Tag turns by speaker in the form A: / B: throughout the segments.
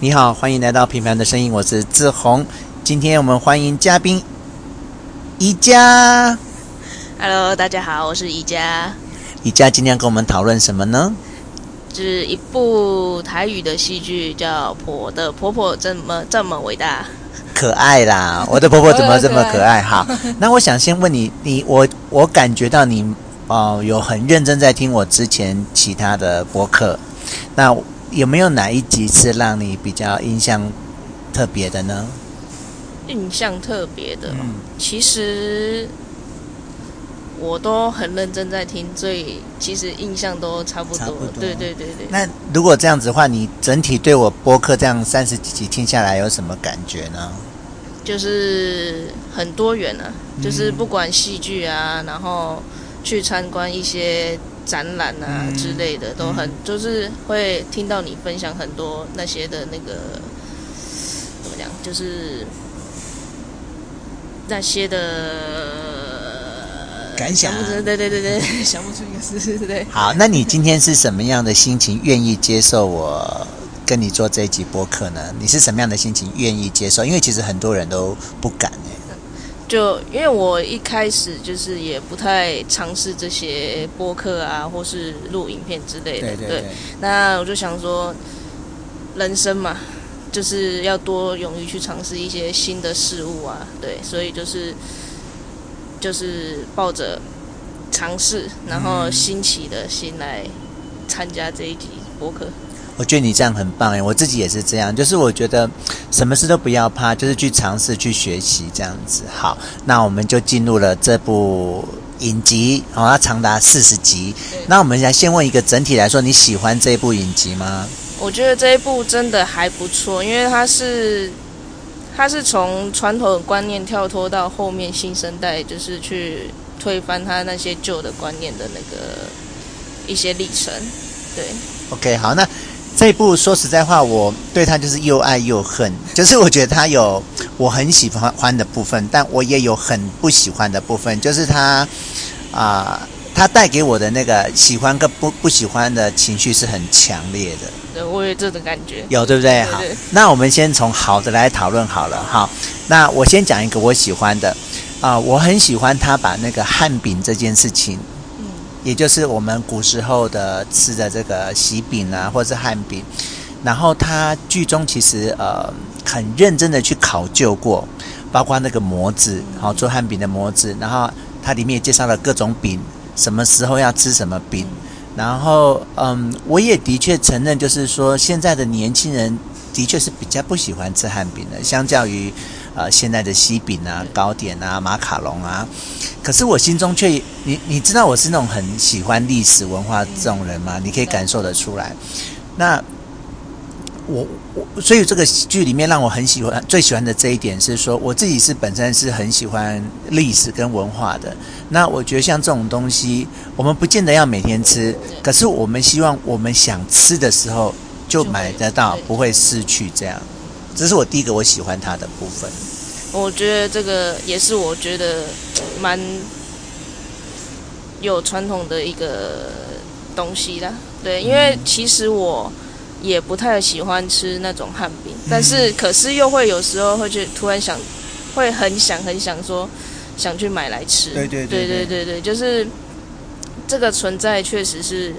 A: 你好，欢迎来到平凡的声音，我是志宏。今天我们欢迎嘉宾宜家。
B: Hello，大家好，我是宜家。
A: 宜家今天跟我们讨论什么呢？
B: 是一部台语的戏剧，叫《婆的婆婆怎么这么伟大》，
A: 可爱啦！我的婆婆怎么这么可爱？好，那我想先问你，你我我感觉到你哦、呃，有很认真在听我之前其他的播客，那。有没有哪一集是让你比较印象特别的呢？
B: 印象特别的，嗯、其实我都很认真在听，所以其实印象都差不多。不多。对对对对。
A: 那如果这样子的话，你整体对我播客这样三十几集听下来有什么感觉呢？
B: 就是很多元啊，就是不管戏剧啊，然后去参观一些。展览啊之类的、嗯、都很，就是会听到你分享很多那些的那个怎么讲，就是那些的
A: 感想、啊。
B: 对对对对，想不出一个词，对。
A: 好，那你今天是什么样的心情，愿意接受我跟你做这一集播客呢？你是什么样的心情，愿意接受？因为其实很多人都不敢哎。
B: 就因为我一开始就是也不太尝试这些播客啊，或是录影片之类的。对，对，对，对，那我就想说，人生嘛，就是要多勇于去尝试一些新的事物啊。对，所以就是就是抱着尝试，然后新奇的心来参加这一集播客。
A: 我觉得你这样很棒哎，我自己也是这样，就是我觉得什么事都不要怕，就是去尝试、去学习这样子。好，那我们就进入了这部影集，好，它长达四十集。那我们来先问一个整体来说，你喜欢这一部影集吗？
B: 我觉得这一部真的还不错，因为它是它是从传统的观念跳脱到后面新生代，就是去推翻他那些旧的观念的那个一些历程。对
A: ，OK，好，那。这一部说实在话，我对他就是又爱又恨，就是我觉得他有我很喜欢欢的部分，但我也有很不喜欢的部分，就是他啊，他带给我的那个喜欢跟不不喜欢的情绪是很强烈的。
B: 对，我有这种感觉。
A: 有对不对？好，那我们先从好的来讨论好了。好，那我先讲一个我喜欢的啊，我很喜欢他把那个汉饼这件事情。也就是我们古时候的吃的这个喜饼啊，或者是汉饼，然后他剧中其实呃很认真的去考究过，包括那个模子，好做汉饼的模子，然后它里面也介绍了各种饼，什么时候要吃什么饼，然后嗯，我也的确承认，就是说现在的年轻人的确是比较不喜欢吃汉饼的，相较于。呃，现在的西饼啊、糕点啊、马卡龙啊，可是我心中却，你你知道我是那种很喜欢历史文化这种人吗？你可以感受得出来。那我我所以这个剧里面让我很喜欢、最喜欢的这一点是说，我自己是本身是很喜欢历史跟文化的。那我觉得像这种东西，我们不见得要每天吃，可是我们希望我们想吃的时候就买得到，不会失去这样。这是我第一个我喜欢它的部分。
B: 我觉得这个也是我觉得蛮有传统的一个东西啦。对，因为其实我也不太喜欢吃那种汉饼，但是可是又会有时候会去突然想，会很想很想说想去买来吃。
A: 对对对
B: 对对对，就是这个存在确实是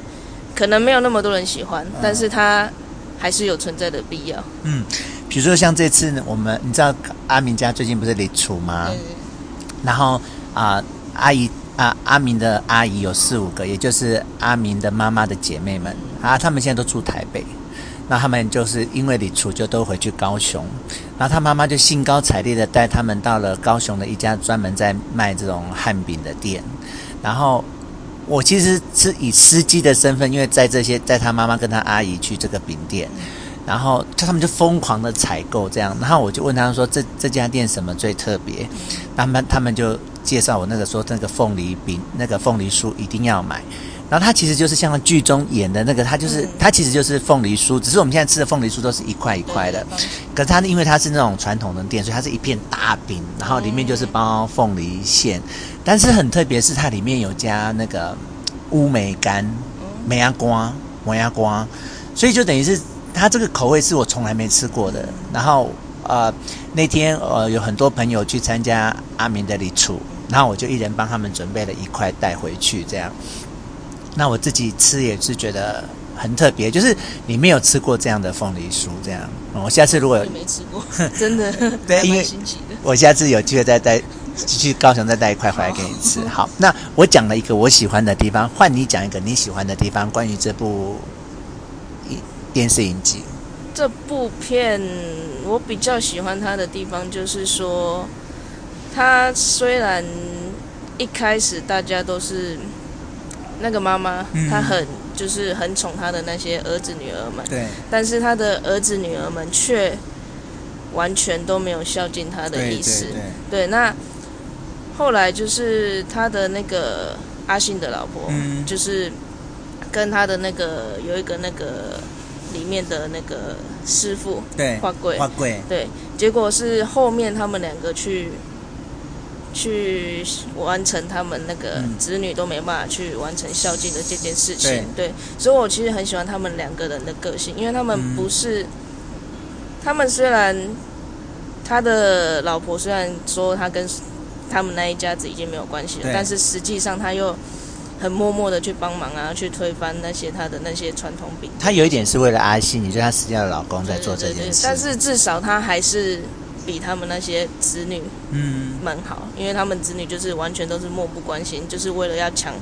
B: 可能没有那么多人喜欢，但是它还是有存在的必要。
A: 嗯。比如说像这次呢，我们你知道阿明家最近不是离厨吗？然后啊、呃，阿姨啊，阿明的阿姨有四五个，也就是阿明的妈妈的姐妹们啊，他们现在都住台北。那他们就是因为李厨，就都回去高雄。然后他妈妈就兴高采烈的带他们到了高雄的一家专门在卖这种汉饼的店。然后我其实是以司机的身份，因为在这些带他妈妈跟他阿姨去这个饼店。然后他们就疯狂的采购这样，然后我就问他们说：“这这家店什么最特别？”他们他们就介绍我那个说那个凤梨饼，那个凤梨酥一定要买。然后它其实就是像剧中演的那个，它就是它其实就是凤梨酥，只是我们现在吃的凤梨酥都是一块一块的。可是它因为它是那种传统的店，所以它是一片大饼，然后里面就是包凤梨馅。但是很特别是它里面有加那个乌梅干、梅芽瓜、梅芽瓜，所以就等于是。它这个口味是我从来没吃过的。然后呃那天呃有很多朋友去参加阿明的礼厨，然后我就一人帮他们准备了一块带回去，这样。那我自己吃也是觉得很特别，就是你没有吃过这样的凤梨酥，这样。我下次如果有
B: 没吃过，真的
A: 对，因为我下次有机会再带去高雄再带一块回来给你吃。好，好，那我讲了一个我喜欢的地方，换你讲一个你喜欢的地方，关于这部电视影集。
B: 这部片我比较喜欢它的地方，就是说，它虽然一开始大家都是。那个妈妈，她很就是很宠他的那些儿子女儿们，
A: 对。
B: 但是他的儿子女儿们却完全都没有孝敬他的意思。对，对，对，对，那后来就是他的那个阿信的老婆，嗯，就是跟他的那个有一个那个里面的那个师傅，
A: 对，
B: 花贵，
A: 花贵，
B: 对。结果是后面他们两个去。去完成他们那个子女都没办法去完成孝敬的这件事情，嗯、对，所以我其实很喜欢他们两个人的个性，因为他们不是，嗯、他们虽然他的老婆虽然说他跟他们那一家子已经没有关系了，但是实际上他又很默默的去帮忙啊，去推翻那些他的那些传统饼。
A: 他有一点是为了阿信，你觉得他死掉的老公在做这件事，对对对对，
B: 但是至少他还是。比他们那些子女嗯们好，因为他们子女就是完全都是漠不关心，就是为了要抢，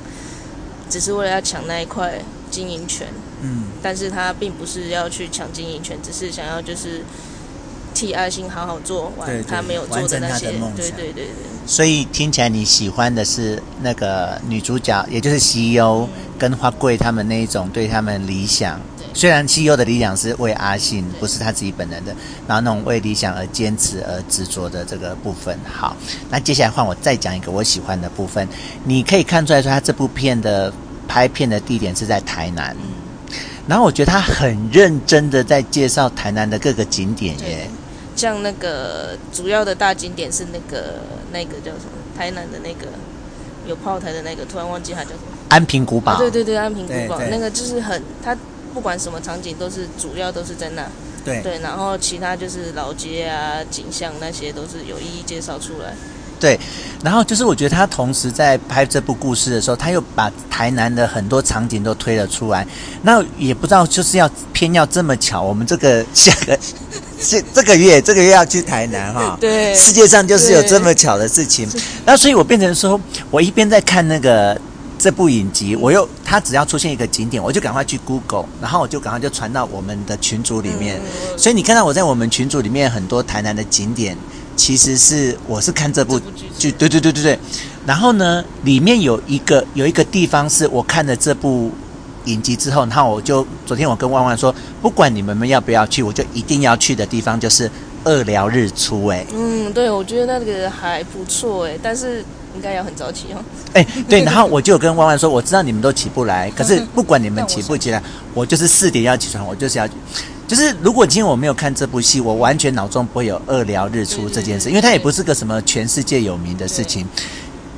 B: 只是为了要抢那一块经营权。嗯，但是他并不是要去抢经营权，只是想要就是替阿信好好做完他没有做的那些。对对对对。
A: 所以听起来你喜欢的是那个女主角，也就是 CEO 跟花贵他们那一种对他们理想。虽然 CEO 的理想是为阿信，不是他自己本人的，然后那种为理想而坚持而执着的这个部分。好，那接下来换我再讲一个我喜欢的部分。你可以看出来说，他这部片的拍片的地点是在台南，然后我觉得他很认真的在介绍台南的各个景点耶。
B: 像那个主要的大景点是那个那个叫什么？台南的那个有炮台的那个，突然忘记它叫什么？
A: 安平古堡。啊、
B: 对对对，安平古堡那个就是很它。不管什么场景，都是主要都是在那。
A: 对
B: 对，然后其他就是老街啊、景象那些，都是有一一介绍出来。
A: 对，然后就是我觉得他同时在拍这部故事的时候，他又把台南的很多场景都推了出来。那也不知道就是要偏要这么巧，我们这个下个这 这个月这个月要去台南哈。
B: 对，
A: 世界上就是有这么巧的事情。那所以我变成说，我一边在看那个。这部影集，我又他只要出现一个景点，我就赶快去 Google，然后我就赶快就传到我们的群组里面。所以你看到我在我们群组里面很多台南的景点，其实是我是看这部剧，对对对对对。然后呢，里面有一个有一个地方是我看了这部影集之后，然后我就昨天我跟万万说，不管你们们要不要去，我就一定要去的地方就是二寮日出。哎，
B: 嗯，对，我觉得那个还不错哎，但是。应该要很早起哦。
A: 哎，对，然后我就跟弯弯说，我知道你们都起不来，可是不管你们起不起来，我就是四点要起床，我就是要，就是如果今天我没有看这部戏，我完全脑中不会有二聊日出这件事，因为它也不是个什么全世界有名的事情。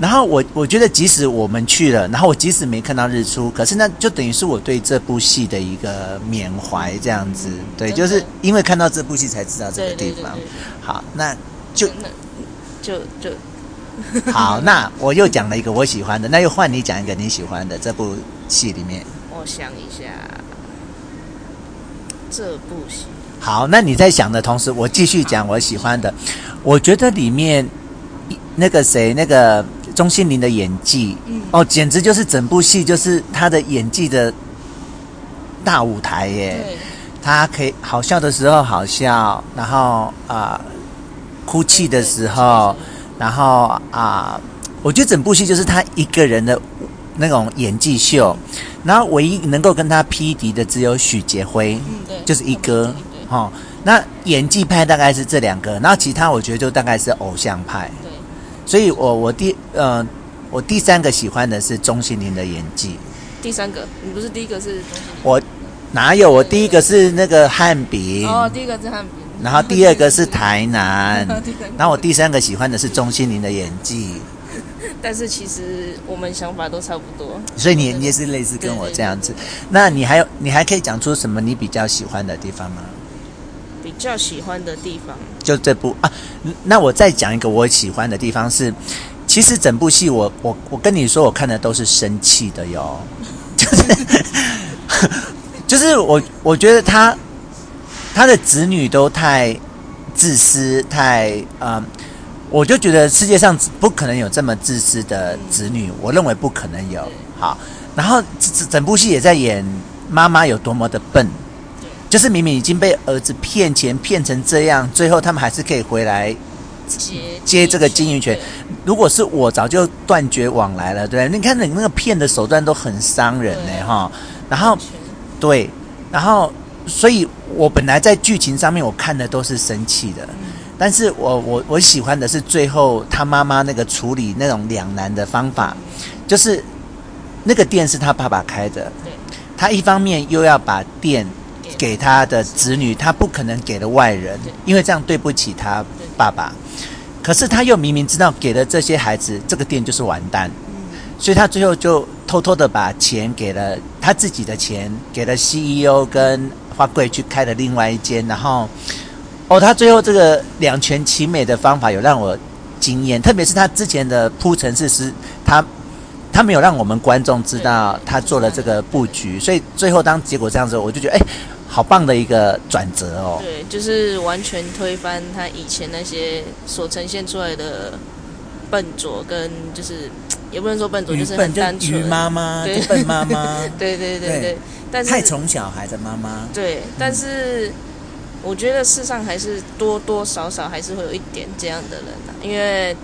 A: 然后我我觉得，即使我们去了，然后我即使没看到日出，可是那就等于是我对这部戏的一个缅怀，这样子。对，就是因为看到这部戏才知道这个地方。好，那就
B: 就就。
A: 好，那我又讲了一个我喜欢的，那又换你讲一个你喜欢的这部戏里面。
B: 我想一下，这部戏。
A: 好，那你在想的同时，我继续讲我喜欢的。我觉得里面那个谁，那个钟欣凌的演技，嗯、哦，简直就是整部戏就是他的演技的大舞台耶。对他可以好笑的时候好笑，然后啊、呃，哭泣的时候。然后啊，我觉得整部戏就是他一个人的那种演技秀，然后唯一能够跟他匹敌的只有许杰辉，嗯，对，就是一哥，哦，那演技派大概是这两个，然后其他我觉得就大概是偶像派，对，所以我我第呃我第三个喜欢的是钟欣凌的演技，
B: 第三个？你不是第一个是？
A: 我哪有？我第一个是那个汉饼，
B: 哦，第一个是汉饼。
A: 然后第二个是台南，然后我第三个喜欢的是钟欣凌的演技。
B: 但是其实我们想法都差不多。
A: 所以你你也是类似跟我这样子。那你还有你还可以讲出什么你比较喜欢的地方吗？
B: 比较喜欢的地方，
A: 就这部啊。那我再讲一个我喜欢的地方是，其实整部戏我我我跟你说，我看的都是生气的哟，就是 就是我我觉得他他的子女都太自私，太嗯、呃，我就觉得世界上不可能有这么自私的子女，我认为不可能有。好，然后整整部戏也在演妈妈有多么的笨。就是明明已经被儿子骗钱骗成这样，最后他们还是可以回来接接这个经营权。如果是我，早就断绝往来了，对，你看你那个骗的手段都很伤人呢，哈。然后，对，然后，所以我本来在剧情上面我看的都是生气的，但是我我我喜欢的是最后他妈妈那个处理那种两难的方法，就是那个店是他爸爸开的，他一方面又要把店。给他的子女，他不可能给了外人，因为这样对不起他爸爸。可是他又明明知道给了这些孩子，这个店就是完蛋，所以他最后就偷偷的把钱给了他自己的钱，给了 CEO 跟花贵去开了另外一间。然后，哦，他最后这个两全其美的方法有让我惊艳，特别是他之前的铺陈是是，他他没有让我们观众知道他做了这个布局，所以最后当结果这样子，我就觉得哎。好棒的一个转折哦！
B: 对，就是完全推翻他以前那些所呈现出来的笨拙，跟就是也不能说笨拙，就是很单纯。
A: 妈妈，对笨妈妈，
B: 对对对对，对。但是
A: 太宠小孩的妈妈。
B: 对，但是我觉得世上还是多多少少还是会有一点这样的人啊，因为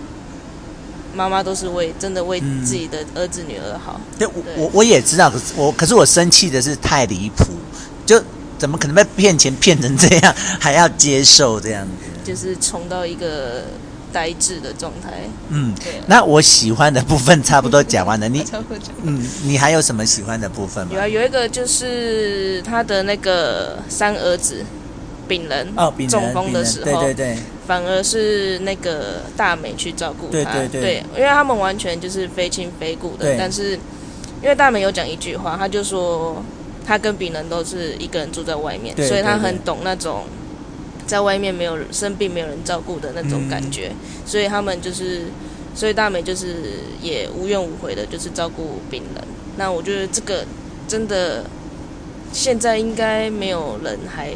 B: 妈妈都是为真的为自己的儿子女儿好。
A: 对，对我我也知道，可是我可是我生气的是太离谱，就。怎么可能被骗钱骗成这样，还要接受这样子？
B: 就是冲到一个呆滞的状态。
A: 嗯，对。那我喜欢的部分差不多讲完了，你嗯，你还有什么喜欢的部分吗？
B: 有啊，有一个就是他的那个三儿子丙人
A: 哦，丙人
B: 中风的时候，
A: 对对对，
B: 反而是那个大美去照顾他，
A: 对对对，
B: 对，因为他们完全就是非亲非故的，但是因为大美有讲一句话，他就说。他跟病人都是一个人住在外面，所以他很懂那种在外面没有生病、没有人照顾的那种感觉。嗯、所以他们就是，所以大美就是也无怨无悔的，就是照顾病人。那我觉得这个真的现在应该没有人还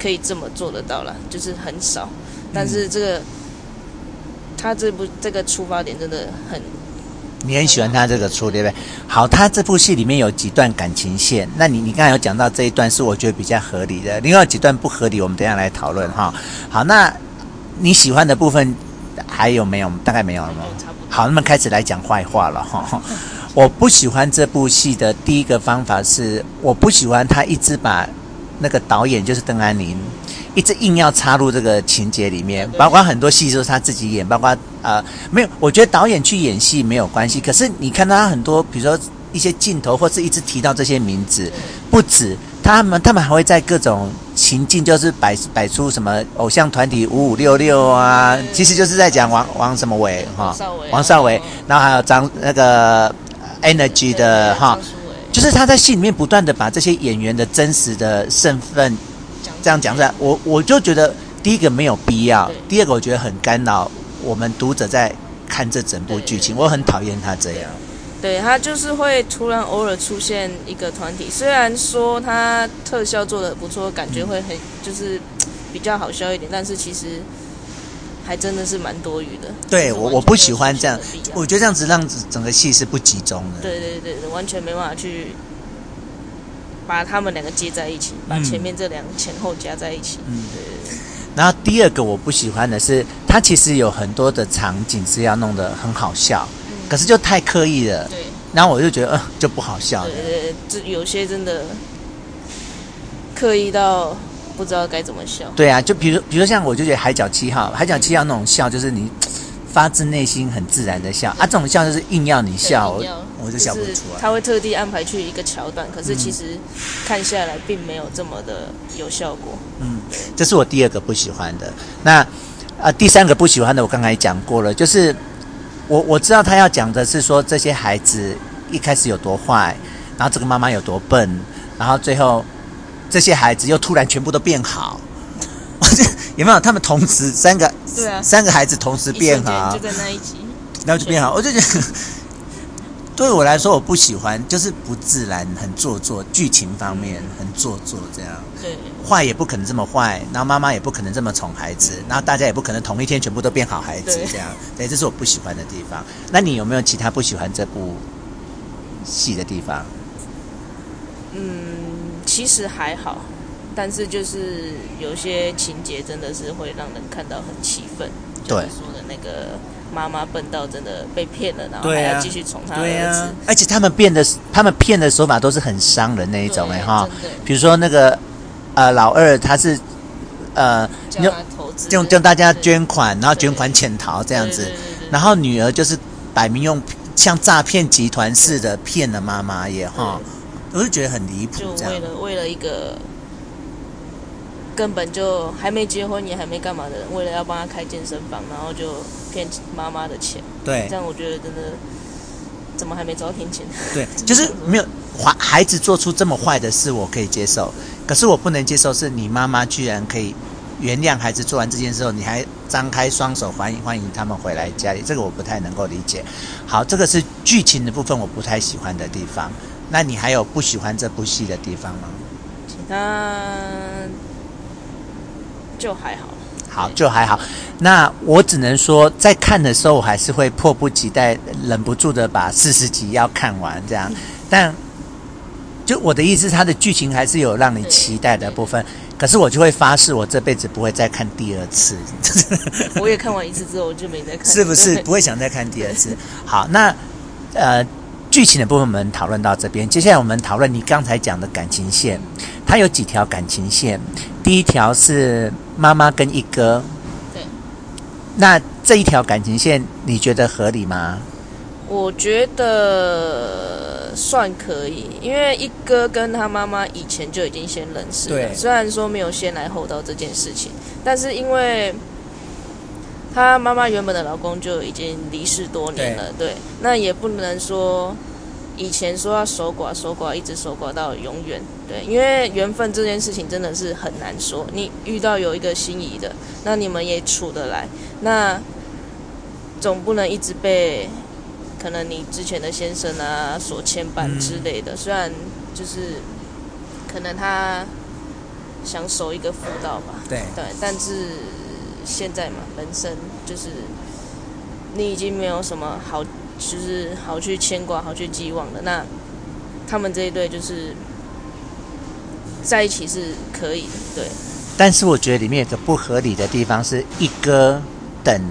B: 可以这么做得到了，就是很少。但是这个、嗯、他这部这个出发点真的很。
A: 你很喜欢他这个出，对不对？好，他这部戏里面有几段感情线，那你你刚才有讲到这一段是我觉得比较合理的，另外几段不合理，我们等一下来讨论哈。好，那你喜欢的部分还有没有？大概没有了吗？好，那么开始来讲坏话了哈。我不喜欢这部戏的第一个方法是，我不喜欢他一直把那个导演就是邓安宁。一直硬要插入这个情节里面，包括很多戏都是他自己演，包括呃没有，我觉得导演去演戏没有关系。可是你看到他很多，比如说一些镜头，或是一直提到这些名字，不止他们，他们还会在各种情境，就是摆摆出什么偶像团体五五六六啊，其实就是在讲王王什么伟哈，王少伟，然后还有张那个 Energy 的哈，就是他在戏里面不断的把这些演员的真实的身份。这样讲出来，我我就觉得第一个没有必要，第二个我觉得很干扰我们读者在看这整部剧情，我很讨厌他这样。
B: 对，他就是会突然偶尔出现一个团体，虽然说他特效做的不错，感觉会很就是比较好笑一点，但是其实还真的是蛮多余的。
A: 对我我不喜欢这样，我觉得这样子让整个戏是不集中的。
B: 对对对，完全没办法去。把他们两个接在一起，把前面这两个前后加在一起。嗯，对对对。
A: 然后第二个我不喜欢的是，它其实有很多的场景是要弄得很好笑，嗯、可是就太刻意了。对。然后我就觉得，呃，就不好笑。了对对，
B: 这有些真的刻意到不知道该怎么笑。
A: 对啊，就比如，比如说像我就觉得《海角七号》，《海角七号》那种笑就是你。发自内心很自然的笑啊，这种笑就是硬要你笑，我我就笑不出来。
B: 他会特地安排去一个桥段，可是其实看下来并没有这么的有效果。
A: 嗯，这是我第二个不喜欢的。那啊，第三个不喜欢的我刚才讲过了，就是我我知道他要讲的是说这些孩子一开始有多坏，然后这个妈妈有多笨，然后最后这些孩子又突然全部都变好，有没有？他们同时三个，
B: 对啊，
A: 三个孩子同时变好，
B: 就在那一集，
A: 然后就变好，我就觉得。对我来说，我不喜欢，就是不自然，很做作，剧情方面很做作，这样。
B: 对。
A: 坏也不可能这么坏，然后妈妈也不可能这么宠孩子，然后大家也不可能同一天全部都变好孩子，这样。对，这是我不喜欢的地方。那你有没有其他不喜欢这部戏的地方？
B: 嗯，其实还好，但是就是有些情节真的是会让人看到很气愤。
A: 对。
B: 就是说的那个。妈妈笨到真的被骗了，然后还要继续宠他儿子。对啊，
A: 而且他们变的，他们骗的手法都是很伤人那一种哎哈。比如说那个呃老二，他是呃用用叫大家捐款，然后捐款潜逃这样子。然后女儿就是摆明用像诈骗集团似的骗了妈妈也哈，我是觉得很离谱。
B: 就为了为了一个。根本就还没结婚，也还没干嘛的人，为了要帮他开健身房，然后就骗妈妈的钱。
A: 对，
B: 这样我觉得真的怎么还没遭天谴？
A: 对，就是没有孩孩子做出这么坏的事，我可以接受。可是我不能接受，是你妈妈居然可以原谅孩子做完这件事后，你还张开双手欢迎欢迎他们回来家里，这个我不太能够理解。好，这个是剧情的部分，我不太喜欢的地方。那你还有不喜欢这部戏的地方吗？
B: 其他。就还好，
A: 好就还好。那我只能说，在看的时候，我还是会迫不及待、忍不住的把四十集要看完这样。但就我的意思，它的剧情还是有让你期待的部分。可是我就会发誓，我这辈子不会再看第二次。
B: 我也看完一次之后，我就没再看。
A: 是不是不会想再看第二次？好，那呃，剧情的部分我们讨论到这边，接下来我们讨论你刚才讲的感情线。它有几条感情线？第一条是妈妈跟一哥，
B: 对。
A: 那这一条感情线你觉得合理吗？
B: 我觉得算可以，因为一哥跟他妈妈以前就已经先认识了，对。虽然说没有先来后到这件事情，但是因为他妈妈原本的老公就已经离世多年了，对，对。那也不能说。以前说要守寡，守寡一直守寡到永远，对，因为缘分这件事情真的是很难说。你遇到有一个心仪的，那你们也处得来，那总不能一直被可能你之前的先生啊所牵绊之类的。虽然就是可能他想守一个妇道吧，
A: 对
B: 对，但是现在嘛，人生就是你已经没有什么好。就是好去牵挂，好去寄望的。那他们这一对就是在一起是可以的，对。
A: 但是我觉得里面有个不合理的地方，是一哥等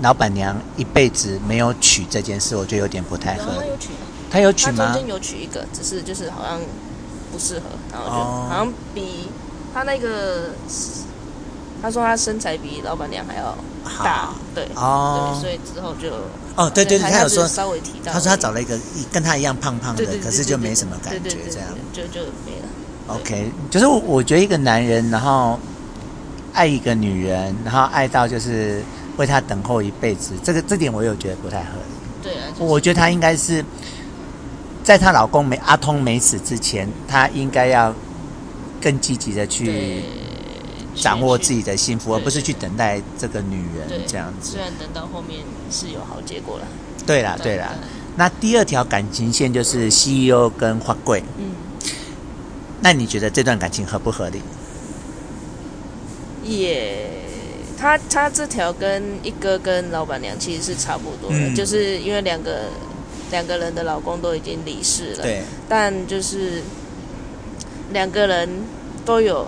A: 老板娘一辈子没有娶这件事，我觉得有点不太合理。他有娶，
B: 他有娶吗？他
A: 中间
B: 有娶一个，只是就是好像不适合，然后就好像比他那个，他说他身材比老板娘还要大，对，哦，对，所以之后就。
A: 哦，对对对，他有说
B: 稍微提到，
A: 他说他找了一个跟他一样胖胖的，可是就没什么感觉，这样
B: 就就没了。
A: OK，就是我觉得一个男人，然后爱一个女人，然后爱到就是为她等候一辈子，这个这点我有觉得不太合理。
B: 对啊，
A: 我觉得她应该是在她老公没阿通没死之前，她应该要更积极的去。掌握自己的幸福，而不是去等待这个女人这样子。
B: 虽然等到后面是有好结果了。
A: 对啦，对啦。那第二条感情线就是 CEO 跟花贵。嗯。那你觉得这段感情合不合理？
B: 也，他他这条跟一哥跟老板娘其实是差不多的，嗯、就是因为两个两个人的老公都已经离世了。
A: 对。
B: 但就是两个人都有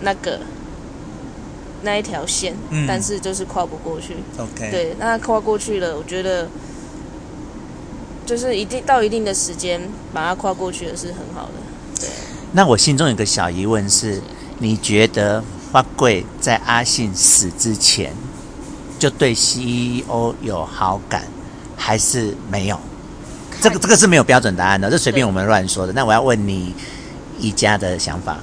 B: 那个。那一条线，嗯，但是就是跨不过去。
A: OK，
B: 对，那跨过去了，我觉得就是一定到一定的时间把它跨过去的是很好的。对。
A: 那我心中有个小疑问是：是你觉得花贵在阿信死之前就对 CEO 有好感，还是没有？这个这个是没有标准答案的，这随便我们乱说的。那我要问你宜家的想法。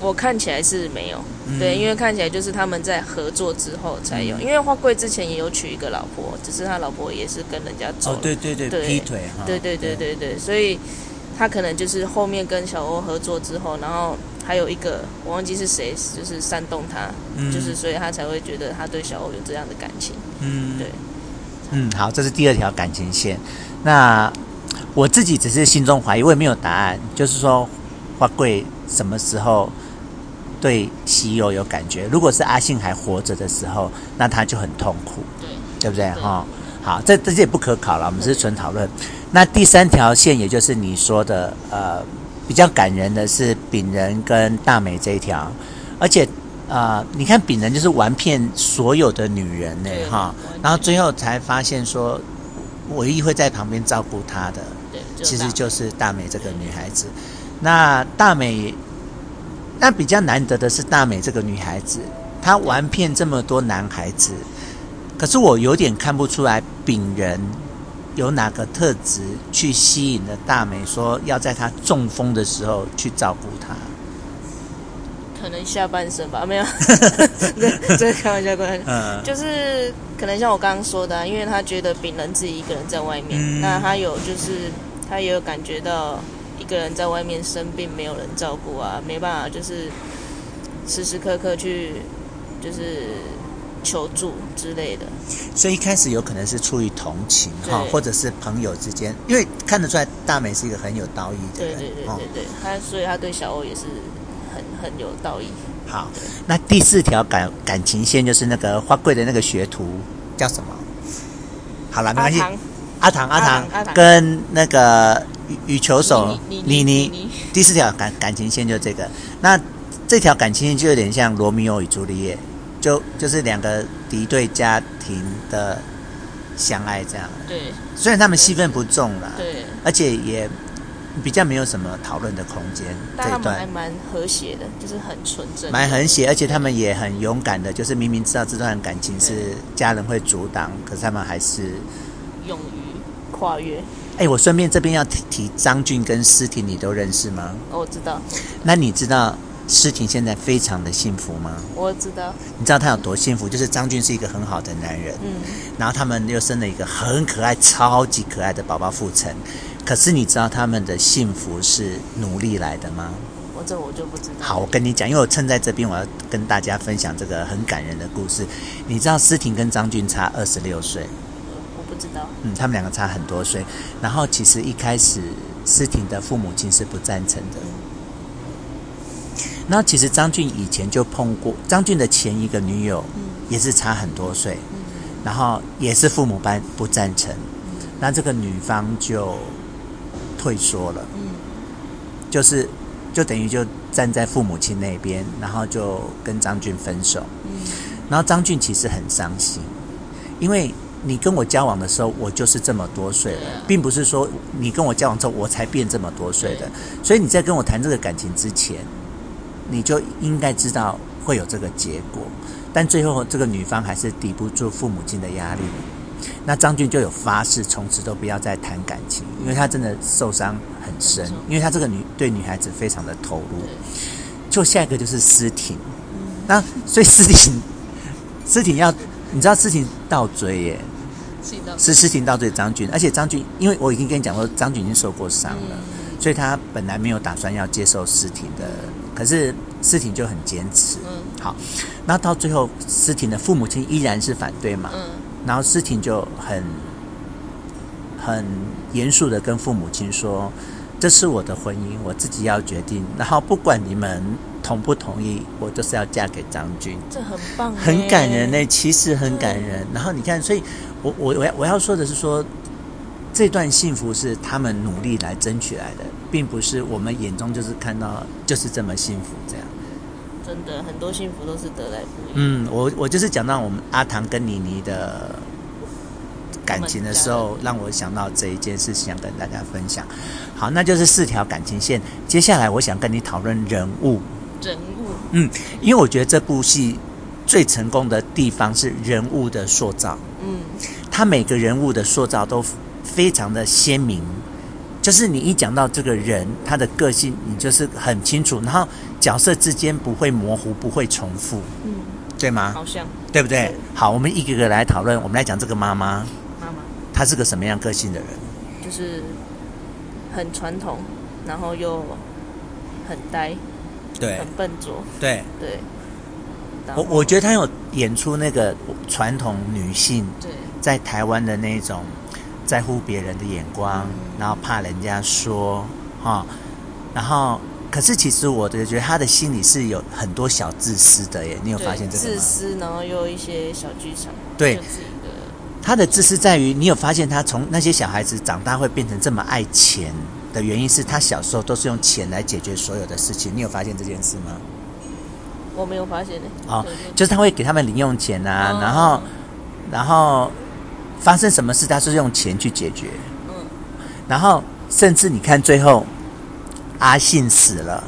B: 我看起来是没有，嗯、对，因为看起来就是他们在合作之后才有。嗯、因为花贵之前也有娶一个老婆，只是他老婆也是跟人家走。
A: 哦，对对对，对劈腿哈。
B: 对对对对对，对，所以他可能就是后面跟小欧合作之后，然后还有一个我忘记是谁，就是煽动他，嗯、就是所以他才会觉得他对小欧有这样的感情。嗯，对。
A: 嗯，好，这是第二条感情线。那我自己只是心中怀疑，我也没有答案。就是说，花贵什么时候对西柚有感觉？如果是阿信还活着的时候，那他就很痛苦，对，对不对？哈，好，这这些也不可考了，我们是纯讨论。那第三条线，也就是你说的，呃，比较感人的是丙仁跟大美这一条，而且。啊、呃，你看丙仁就是玩骗所有的女人呢，哈，然后最后才发现说，唯一会在旁边照顾她的，其实就是大美这个女孩子。那大美，那比较难得的是大美这个女孩子，她玩遍这么多男孩子，可是我有点看不出来丙人有哪个特质去吸引了大美，说要在她中风的时候去照顾她。
B: 可能下半身吧，没有，这这开玩笑，开玩笑，嗯，就是可能像我刚刚说的，啊，因为他觉得丙人自己一个人在外面，嗯，那他有就是他也有感觉到一个人在外面生病，没有人照顾啊，没办法，就是时时刻刻去就是求助之类的。
A: 所以一开始有可能是出于同情哈，或者是朋友之间，因为看得出来大美是一个很有道义的人，
B: 对对对对对，他所以他对小欧也是。很很有道义。
A: 好，那第四条感感情线就是那个花贵的那个学徒叫什么？好了，没关系。阿唐，阿唐，跟那个羽羽球手妮妮。第四条感感情线就这个。那这条感情线就有点像罗密欧与朱丽叶，就就是两个敌对家庭的相爱这样。对。虽然他们戏份不重了，对，而且也。比较没有什么讨论的空间，
B: 但他们还蛮和谐的，就是很纯真，
A: 蛮和谐，而且他们也很勇敢的，就是明明知道这段感情是家人会阻挡，可是他们还是
B: 勇于跨越。
A: 哎，我顺便这边要提提张俊跟诗婷，你都认识吗？
B: 哦，我知道。
A: 那你知道诗婷现在非常的幸福吗？
B: 我知道。
A: 你知道他有多幸福？就是张俊是一个很好的男人，嗯，然后他们又生了一个很可爱、超级可爱的宝宝富成。可是你知道他们的幸福是努力来的吗？
B: 我这我就不知道。
A: 好，我跟你讲，因为我趁在这边，我要跟大家分享这个很感人的故事。你知道思婷跟张俊差二十六岁？
B: 我不知道。
A: 嗯，他们两个差很多岁。然后其实一开始思婷的父母亲是不赞成的。然后其实张俊以前就碰过张俊的前一个女友，也是差很多岁，然后也是父母班不赞成。那这个女方就。退缩了，嗯，就是，就等于就站在父母亲那边，然后就跟张俊分手，嗯，然后张俊其实很伤心，因为你跟我交往的时候，我就是这么多岁了，并不是说你跟我交往之后我才变这么多岁的，所以你在跟我谈这个感情之前，你就应该知道会有这个结果，但最后这个女方还是抵不住父母亲的压力。那张俊就有发誓，从此都不要再谈感情，因为他真的受伤很深，因为他这个女对女孩子非常的投入。就下一个就是思婷，那所以思婷，思婷要你知道诗婷倒追耶，是诗婷到对张军，而且张军因为我已经跟你讲过，张军已经受过伤了，所以他本来没有打算要接受诗婷的，可是诗婷就很坚持。好，那到最后诗婷的父母亲依然是反对嘛。然后诗婷就很很严肃的跟父母亲说：“这是我的婚姻，我自己要决定。然后不管你们同不同意，我就是要嫁给张军。”
B: 这很棒，
A: 很感人呢，其实很感人。然后你看，所以我我我要我要说的是说，这段幸福是他们努力来争取来的，并不是我们眼中就是看到就是这么幸福这样。
B: 真的很多幸福都是得来不易。
A: 嗯，我我就是讲到我们阿唐跟妮妮的感情的时候，让我想到这一件事情，想跟大家分享。好，那就是四条感情线。接下来我想跟你讨论人物。
B: 人物。
A: 嗯，因为我觉得这部戏最成功的地方是人物的塑造。嗯，他每个人物的塑造都非常的鲜明，就是你一讲到这个人，他的个性，你就是很清楚，然后。角色之间不会模糊，不会重复，
B: 嗯，
A: 对吗？
B: 好像，
A: 对不对？
B: 对
A: 好，我们一个个来讨论。我们来讲这个妈妈，
B: 妈妈，
A: 她是个什么样个性的人？
B: 就是很传统，然后又很呆，
A: 对，
B: 很笨拙，
A: 对
B: 对。
A: 我我觉得他有演出那个传统女性，
B: 对，
A: 在台湾的那种在乎别人的眼光，嗯、然后怕人家说哈，然后。可是其实我觉得他的心里是有很多小自私的耶，你有发现这个吗？
B: 自私，然后又有一些小剧场。
A: 对，他的自私在于，你有发现他从那些小孩子长大会变成这么爱钱的原因是他小时候都是用钱来解决所有的事情。你有发现这件事吗？
B: 我没有发现呢。
A: 哦，就是他会给他们零用钱啊，然后，然后发生什么事他是用钱去解决。嗯，然后甚至你看最后。阿信死了，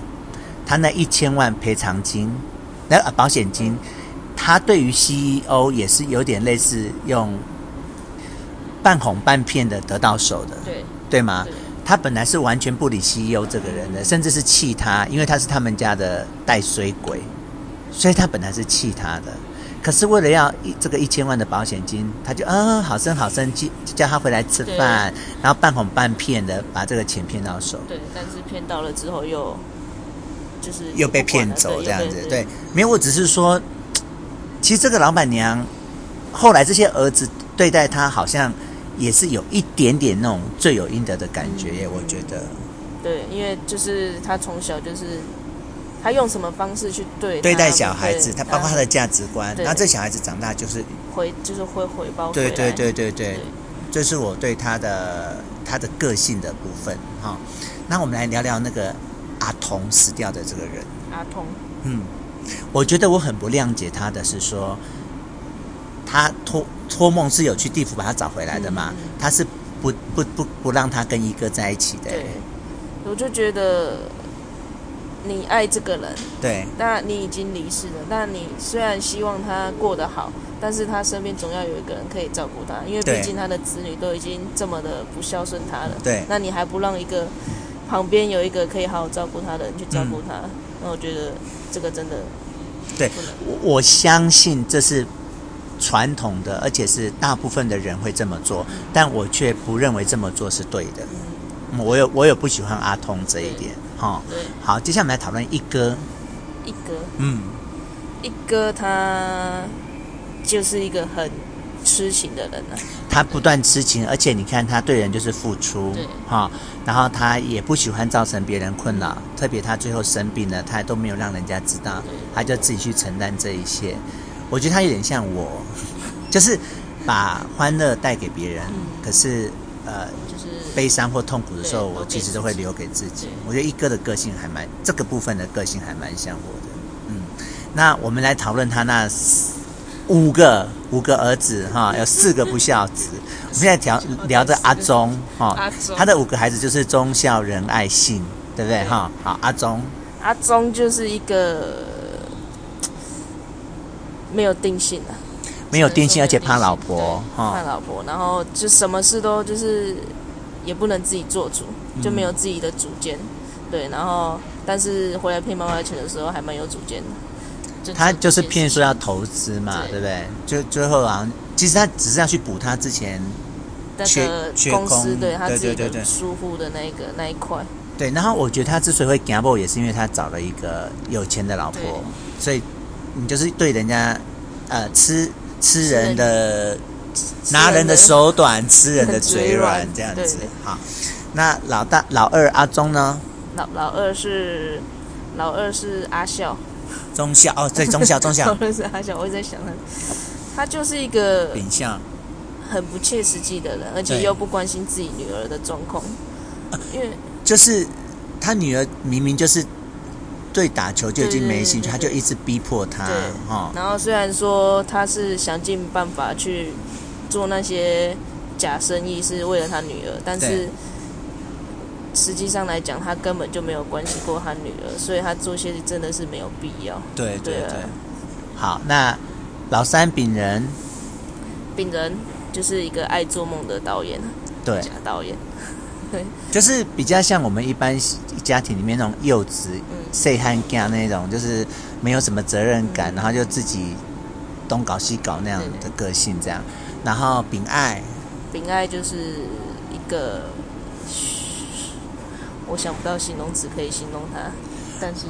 A: 他那一千万赔偿金，那保险金，他对于 CEO 也是有点类似用半哄半骗的得到手的，
B: 对
A: 对吗？
B: 对，
A: 他本来是完全不理 CEO 这个人的，甚至是气他，因为他是他们家的带衰鬼，所以他本来是气他的。可是为了要一这个一千万的保险金，他就啊好生好生叫叫他回来吃饭，然后半哄半骗的把这个钱骗到手。
B: 对，但是骗到了之后又就是
A: 又被骗走这样子。对，没有，我只是说，其实这个老板娘后来这些儿子对待他好像也是有一点点那种罪有应得的感觉耶，嗯，我觉得。
B: 对，因为就是他从小就是。他用什么方式去对
A: 对待小孩子？他包括他的价值观。
B: 那
A: 这小孩子长大就是
B: 回，就是会回报。
A: 对对对对对，这是我对他的他的个性的部分哈。那我们来聊聊那个阿童死掉的这个人。
B: 阿童，
A: 嗯，我觉得我很不谅解他的是说，他托托梦是有去地府把他找回来的嘛？嗯、他是不不不不让他跟一哥在一起的。
B: 对，我就觉得。你爱这个人，
A: 对，
B: 那你已经离世了。那你虽然希望他过得好，但是他身边总要有一个人可以照顾他，因为毕竟他的子女都已经这么的不孝顺他了。
A: 对，
B: 那你还不让一个旁边有一个可以好好照顾他的人去照顾他，嗯，那我觉得这个真的，
A: 对，我相信这是传统的，而且是大部分的人会这么做，嗯，但我却不认为这么做是对的。嗯，我有我有不喜欢阿通这一点。哦，对，好，接下来我们来讨论一哥。
B: 一哥，
A: 嗯，
B: 一哥他就是一个很痴情的人呢、啊。
A: 他不断痴情，而且你看他对人就是付出，
B: 对，
A: 哈、哦，然后他也不喜欢造成别人困扰，特别他最后生病了，他都没有让人家知道，他就自己去承担这一切。我觉得他有点像我，就是把欢乐带给别人，嗯、可是呃。悲伤或痛苦的时候，我其实都会留给自己。我觉得一哥的个性还蛮，这个部分的个性还蛮像我的。嗯，那我们来讨论他那五个五个儿子哈，有四个不孝子。我们现在聊聊着阿忠哈，他的五个孩子就是忠孝仁爱信，对不对哈？好，阿忠，
B: 阿忠就是一个没有定性的，
A: 没有定性，而且怕老婆哈，
B: 怕老婆，然后就什么事都就是。也不能自己做主，就没有自己的主见，嗯，对。然后，但是回来骗妈妈钱的时候，还蛮有主见的。就
A: 他就是骗说要投资嘛，对，对不对？就最后啊，其实他只是要去补他之前缺缺空，公司对他自己的疏忽的那个那一块。对，然后我觉得他之所以会 gamble，也是因为他找了一个有钱的老婆，所以你就是对人家呃吃吃人的。拿人的手短，吃人的嘴软，这样子。好，那老大、老二阿忠呢？
B: 老老二是老二是阿孝，
A: 忠孝哦，对，忠孝 忠孝。
B: 老二是阿孝，我一直在想他，他就是一个
A: 秉相
B: 很不切实际的人，而且又不关心自己女儿的状况。因为
A: 就是他女儿明明就是对打球就已经没兴趣，他就一直逼迫他。哈，
B: 然后虽然说他是想尽办法去。做那些假生意是为了他女儿，但是实际上来讲，他根本就没有关心过他女儿，所以他做些真的是没有必要。
A: 对对对，对。好，那老三丙人，
B: 丙人就是一个爱做梦的导演，
A: 对，
B: 假导演。对，
A: 就是比较像我们一般家庭里面那种幼稚、细汉囝那种，就是没有什么责任感，嗯、然后就自己东搞西搞那样的个性这样。然后秉爱，
B: 秉爱就是一个，我想不到形容词可以形容他，但是。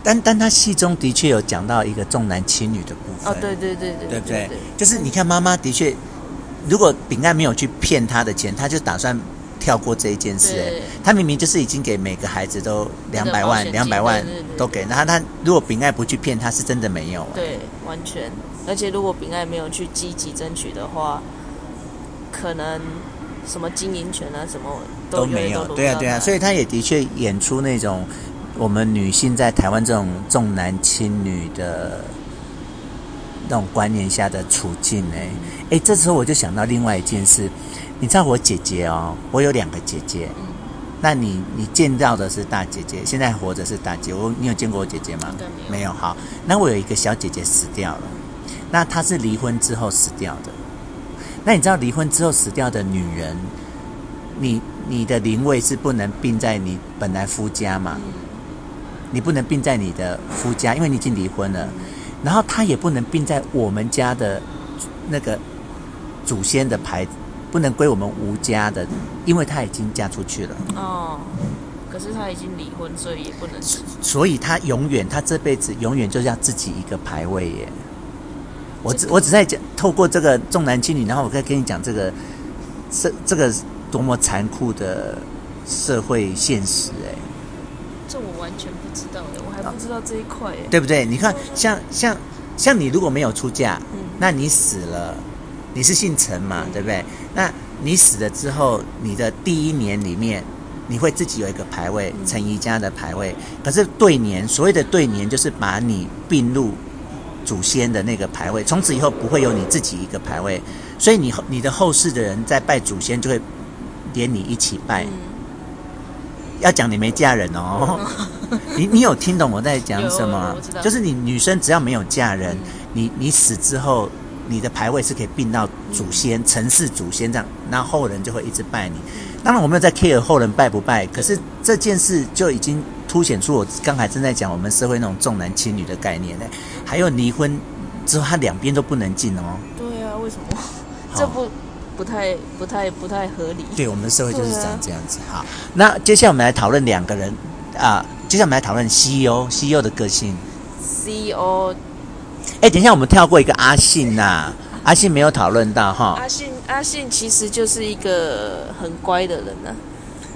A: 但但他戏中的确有讲到一个重男轻女的部分
B: 哦，对对对对，
A: 对不对？就是你看妈妈的确，如果秉爱没有去骗他的钱，他就打算跳过这一件事。哎，他明明就是已经给每个孩子都两百万，两百万都给。然后他如果秉爱不去骗他，是真的没有。
B: 对，完全。而且如果秉爱没有去积极争取的话，可能什么经营权啊什么
A: 都没有。对啊对啊，所以他也的确演出那种。我们女性在台湾这种重男轻女的那种观念下的处境呢？哎，这时候我就想到另外一件事，你知道我姐姐哦，我有两个姐姐，嗯那你你见到的是大姐姐，现在活着是大姐，我你有见过我姐姐吗？没有。好，那我有一个小姐姐死掉了，那她是离婚之后死掉的。那你知道离婚之后死掉的女人，你你的灵位是不能并在你本来夫家嘛？你不能并在你的夫家，因为你已经离婚了。然后她也不能并在我们家的那个祖先的牌，不能归我们吴家的，因为她已经嫁出去了。
B: 哦，可是她已经离婚，所以也不能。
A: 所以她永远，她这辈子永远就是要自己一个牌位耶。我只我只在讲透过这个重男轻女，然后我再跟你讲这个这这个多么残酷的社会现实哎。
B: 这我完全不知道的，我还不知道这一块，
A: 对不对？你看，像像像你如果没有出嫁，嗯，那你死了，你是姓陈嘛，嗯，对不对？那你死了之后，你的第一年里面，你会自己有一个牌位，陈姨家的牌位。可是对年，所谓的对年，就是把你并入祖先的那个牌位，从此以后不会有你自己一个牌位，所以你你的后世的人在拜祖先，就会连你一起拜。嗯 要讲你没嫁人哦，你你有听懂我在讲什么？就是你女生只要没有嫁人，嗯、你你死之后，你的牌位是可以并到祖先、城市祖先这样，那后后人就会一直拜你。当然我没有在 care 后人拜不拜，可是这件事就已经凸显出我刚才正在讲我们社会那种重男轻女的概念呢。还有离婚之后，他两边都不能进哦。
B: 对啊，为什么？这不。不太、不太、不太合理。
A: 对，我们的社会就是这样这样子。好，那接下来我们来讨论两个人啊，接下来我们来讨论 CEO，CEO 的个性。
B: CEO，
A: 哎，等一下，我们跳过一个阿信呐、啊，阿信没有讨论到哈。
B: 阿信，阿信其实就是一个很乖的人呢、啊。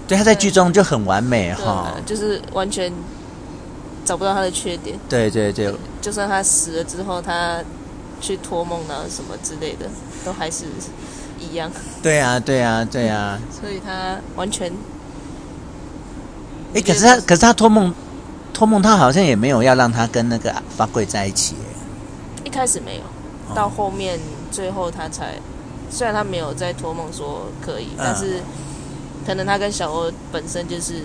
A: 对，他在剧中就很完美哈，
B: 就是完全找不到他的缺点。
A: 对对对，
B: 就算他死了之后，他去托梦啊什么之类的，都还是。一样，
A: 对啊，对啊，对啊，
B: 所以他完全，
A: 哎，可是他，可是他托梦，托梦，他好像也没有要让他跟那个发贵在一起。
B: 一开始没有，到后面最后他才，虽然他没有在托梦说可以，但是可能他跟小欧本身就是，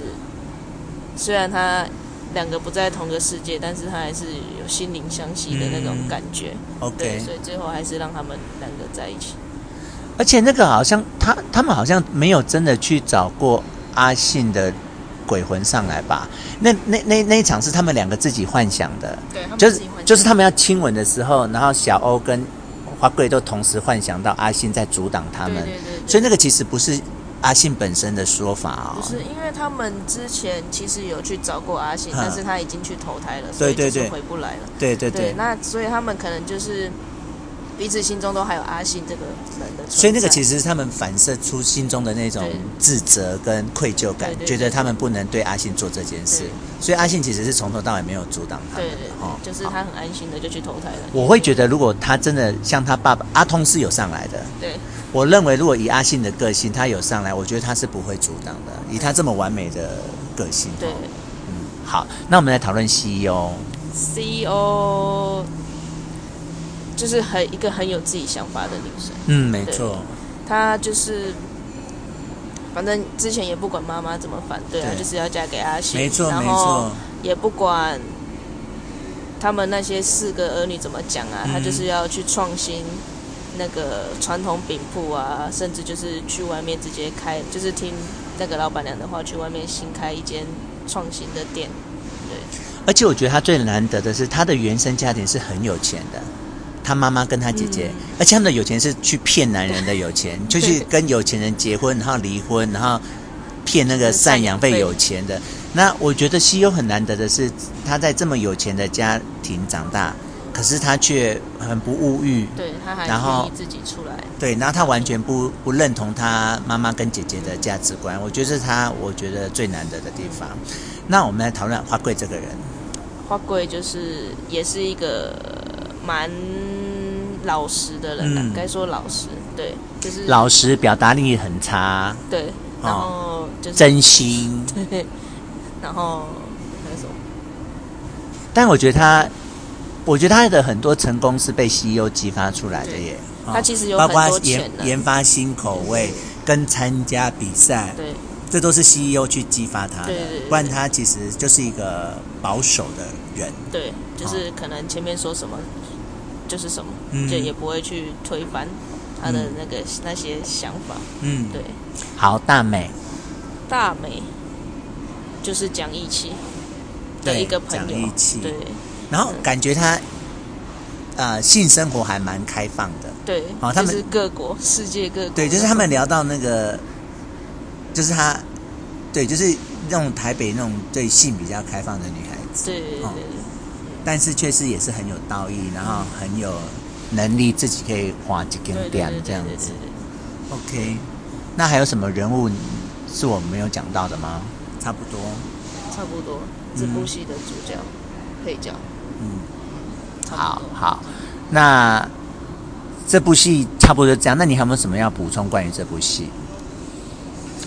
B: 虽然他两个不在同个世界，但是他还是有心灵相惜的那种感觉。OK，所以最后还是让他们两个在一起。
A: 而且那个好像他他们好像没有真的去找过阿信的鬼魂上来吧？那那那那一场是他们两个自己幻想的，
B: 对，
A: 就是就是他们要亲吻的时候，然后小欧跟花贵都同时幻想到阿信在阻挡他们，对对所以那个其实不是阿信本身的说法哦，
B: 就是，因为他们之前其实有去找过阿信，但是他已经去投胎了，所以就是回不来了，
A: 对对对，
B: 对，那所以他们可能就是。彼此心中都还有阿信这个人的，
A: 所以那个其实是他们反射出心中的那种自责跟愧疚感，觉得他们不能对阿信做这件事，所以阿信其实是从头到尾没有阻挡他。
B: 对对，哦，就是他很安心的就去投胎了。
A: 我会觉得，如果他真的像他爸爸阿通是有上来的，
B: 对，
A: 我认为如果以阿信的个性，他有上来，我觉得他是不会阻挡的。以他这么完美的个性，
B: 对，
A: 嗯，好，那我们来讨论 CEO。
B: CEO。就是很一个很有自己想法的女生，
A: 嗯，没错，
B: 她就是，反正之前也不管妈妈怎么反对，她就是要嫁给阿信，
A: 没错，
B: 然后也不管他们那些四个儿女怎么讲啊，她、嗯、就是要去创新那个传统饼铺啊，甚至就是去外面直接开，就是听那个老板娘的话，去外面新开一间创新的店。对，
A: 而且我觉得她最难得的是，她的原生家庭是很有钱的，他妈妈跟他姐姐，嗯、而且他们的有钱是去骗男人的有钱，就去跟有钱人结婚，然后离婚，然后骗那个赡养费有钱的。那我觉得西优很难得的是，他在这么有钱的家庭长大。可是他却很不物欲，
B: 对，他还愿意自己出来，
A: 对，然后他完全不不认同他妈妈跟姐姐的价值观，我觉得是他我觉得最难得的地方。那我们来讨论花贵这个人，
B: 花贵就是也是一个蛮老实的人，嗯，该说老实，对，就是
A: 老实，表达力很差，
B: 对，然后就是
A: 真心，
B: 对，然后还有什么？
A: 但我觉得他。我觉得他的很多成功是被 CEO 激发出来的耶，
B: 他其实有很多
A: 包括研研发新口味跟参加比赛，对，这都是 CEO 去激发他的，不然他其实就是一个保守的人，
B: 对，就是可能前面说什么就是什么，嗯，就也不会去推翻他的那个、嗯、那些想法，嗯，对。
A: 好，大美，
B: 大美就是讲义气的一个朋友，
A: 义气，
B: 对。
A: 然后感觉他，呃，性生活还蛮开放的。
B: 对，哦，他们是各国、世界各国。
A: 对，就是他们聊到那个，就是他，对，就是那种台北那种对性比较开放的女孩子。
B: 对对对。
A: 但是确实也是很有道义，然后很有能力，自己可以画几根点这样子。OK，那还有什么人物是我们没有讲到的吗？差不多。
B: 差不多，这部戏的主角、配角。
A: 嗯，好好，那这部戏差不多就这样。那你还有没有什么要补充关于这部戏？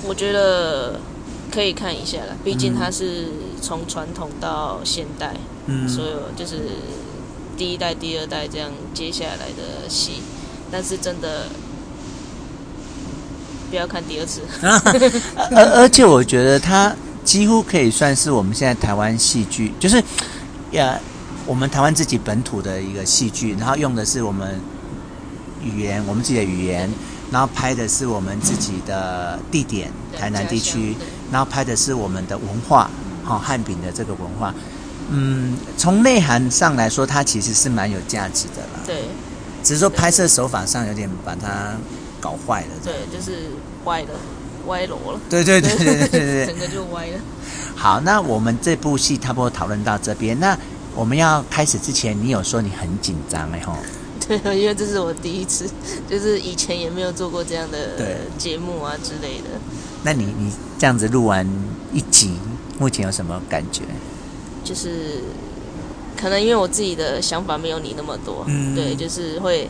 B: 我觉得可以看一下了，毕竟它是从传统到现代，嗯，所有就是第一代、第二代这样接下来的戏。但是真的不要看第二次。
A: 而而且我觉得它几乎可以算是我们现在台湾戏剧，就是呀。我们台湾自己本土的一个戏剧，然后用的是我们语言，我们自己的语言，然后拍的是我们自己的地点，台南地区，然后拍的是我们的文化，好汉饼的这个文化。嗯，从内涵上来说，它其实是蛮有价值的啦。
B: 对，
A: 只是说拍摄手法上有点把它搞坏了。
B: 对，就是歪了，歪楼了。
A: 对对对对对对对，
B: 整个就歪了。
A: 好，那我们这部戏差不多讨论到这边，那。我们要开始之前，你有说你很紧张哎吼？
B: 对，因为这是我第一次，就是以前也没有做过这样的节目啊之类的。
A: 那你你这样子录完一集，目前有什么感觉？
B: 就是可能因为我自己的想法没有你那么多，嗯，对，就是会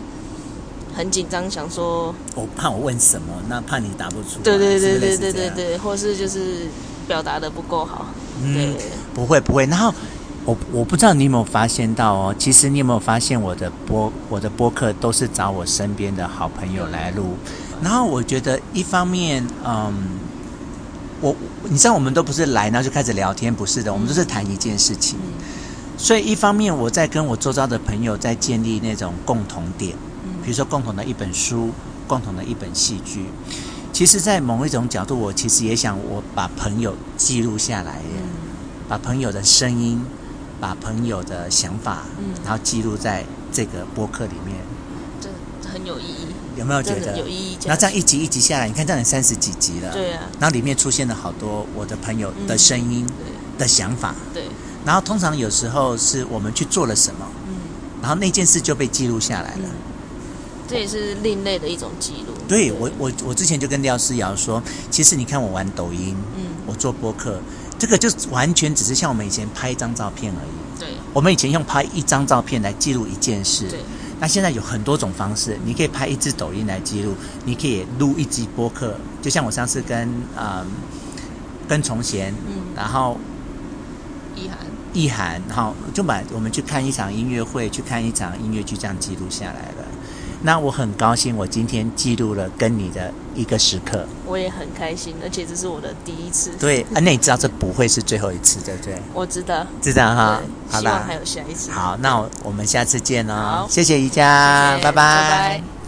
B: 很紧张，想说
A: 我怕我问什么，那怕你答不出来。
B: 对对对对对对对，或是就是表达的不够好。嗯，对，
A: 不会不会，然后。我我不知道你有没有发现到哦，其实你有没有发现我的播我的播客都是找我身边的好朋友来录，然后我觉得一方面，嗯，我你知道我们都不是来然后就开始聊天，不是的，我们都是谈一件事情，所以一方面我在跟我周遭的朋友在建立那种共同点，比如说共同的一本书，共同的一本戏剧，其实，在某一种角度，我其实也想我把朋友记录下来，把朋友的声音。把朋友的想法，嗯，然后记录在这个播客里面，
B: 这很有意义。
A: 有没有觉得
B: 有意义？
A: 然后这样一集一集下来，你看这样有三十几集了，
B: 对啊。
A: 然后里面出现了好多我的朋友的声音，的想法，
B: 对。
A: 然后通常有时候是我们去做了什么，嗯，然后那件事就被记录下来了。
B: 这也是另类的一种记录。
A: 对我，我我之前就跟廖思瑶说，其实你看我玩抖音，嗯，我做播客。这个就完全只是像我们以前拍一张照片而已。
B: 对，
A: 我们以前用拍一张照片来记录一件事。
B: 对，
A: 那现在有很多种方式，你可以拍一支抖音来记录，你可以录一集播客，就像我上次跟嗯跟崇贤，嗯，然后
B: 意涵，
A: 意涵，然后就把我们去看一场音乐会，去看一场音乐剧，这样记录下来了。那我很高兴，我今天记录了跟你的一个时刻。
B: 我也很开心，而且这是我的第一次。
A: 对，啊，那你知道这不会是最后一次，对不对？
B: 我知道，
A: 知道哈。
B: 希望还有下一次。
A: 好，那我们下次见哦。好，谢谢宜家，拜拜。拜拜。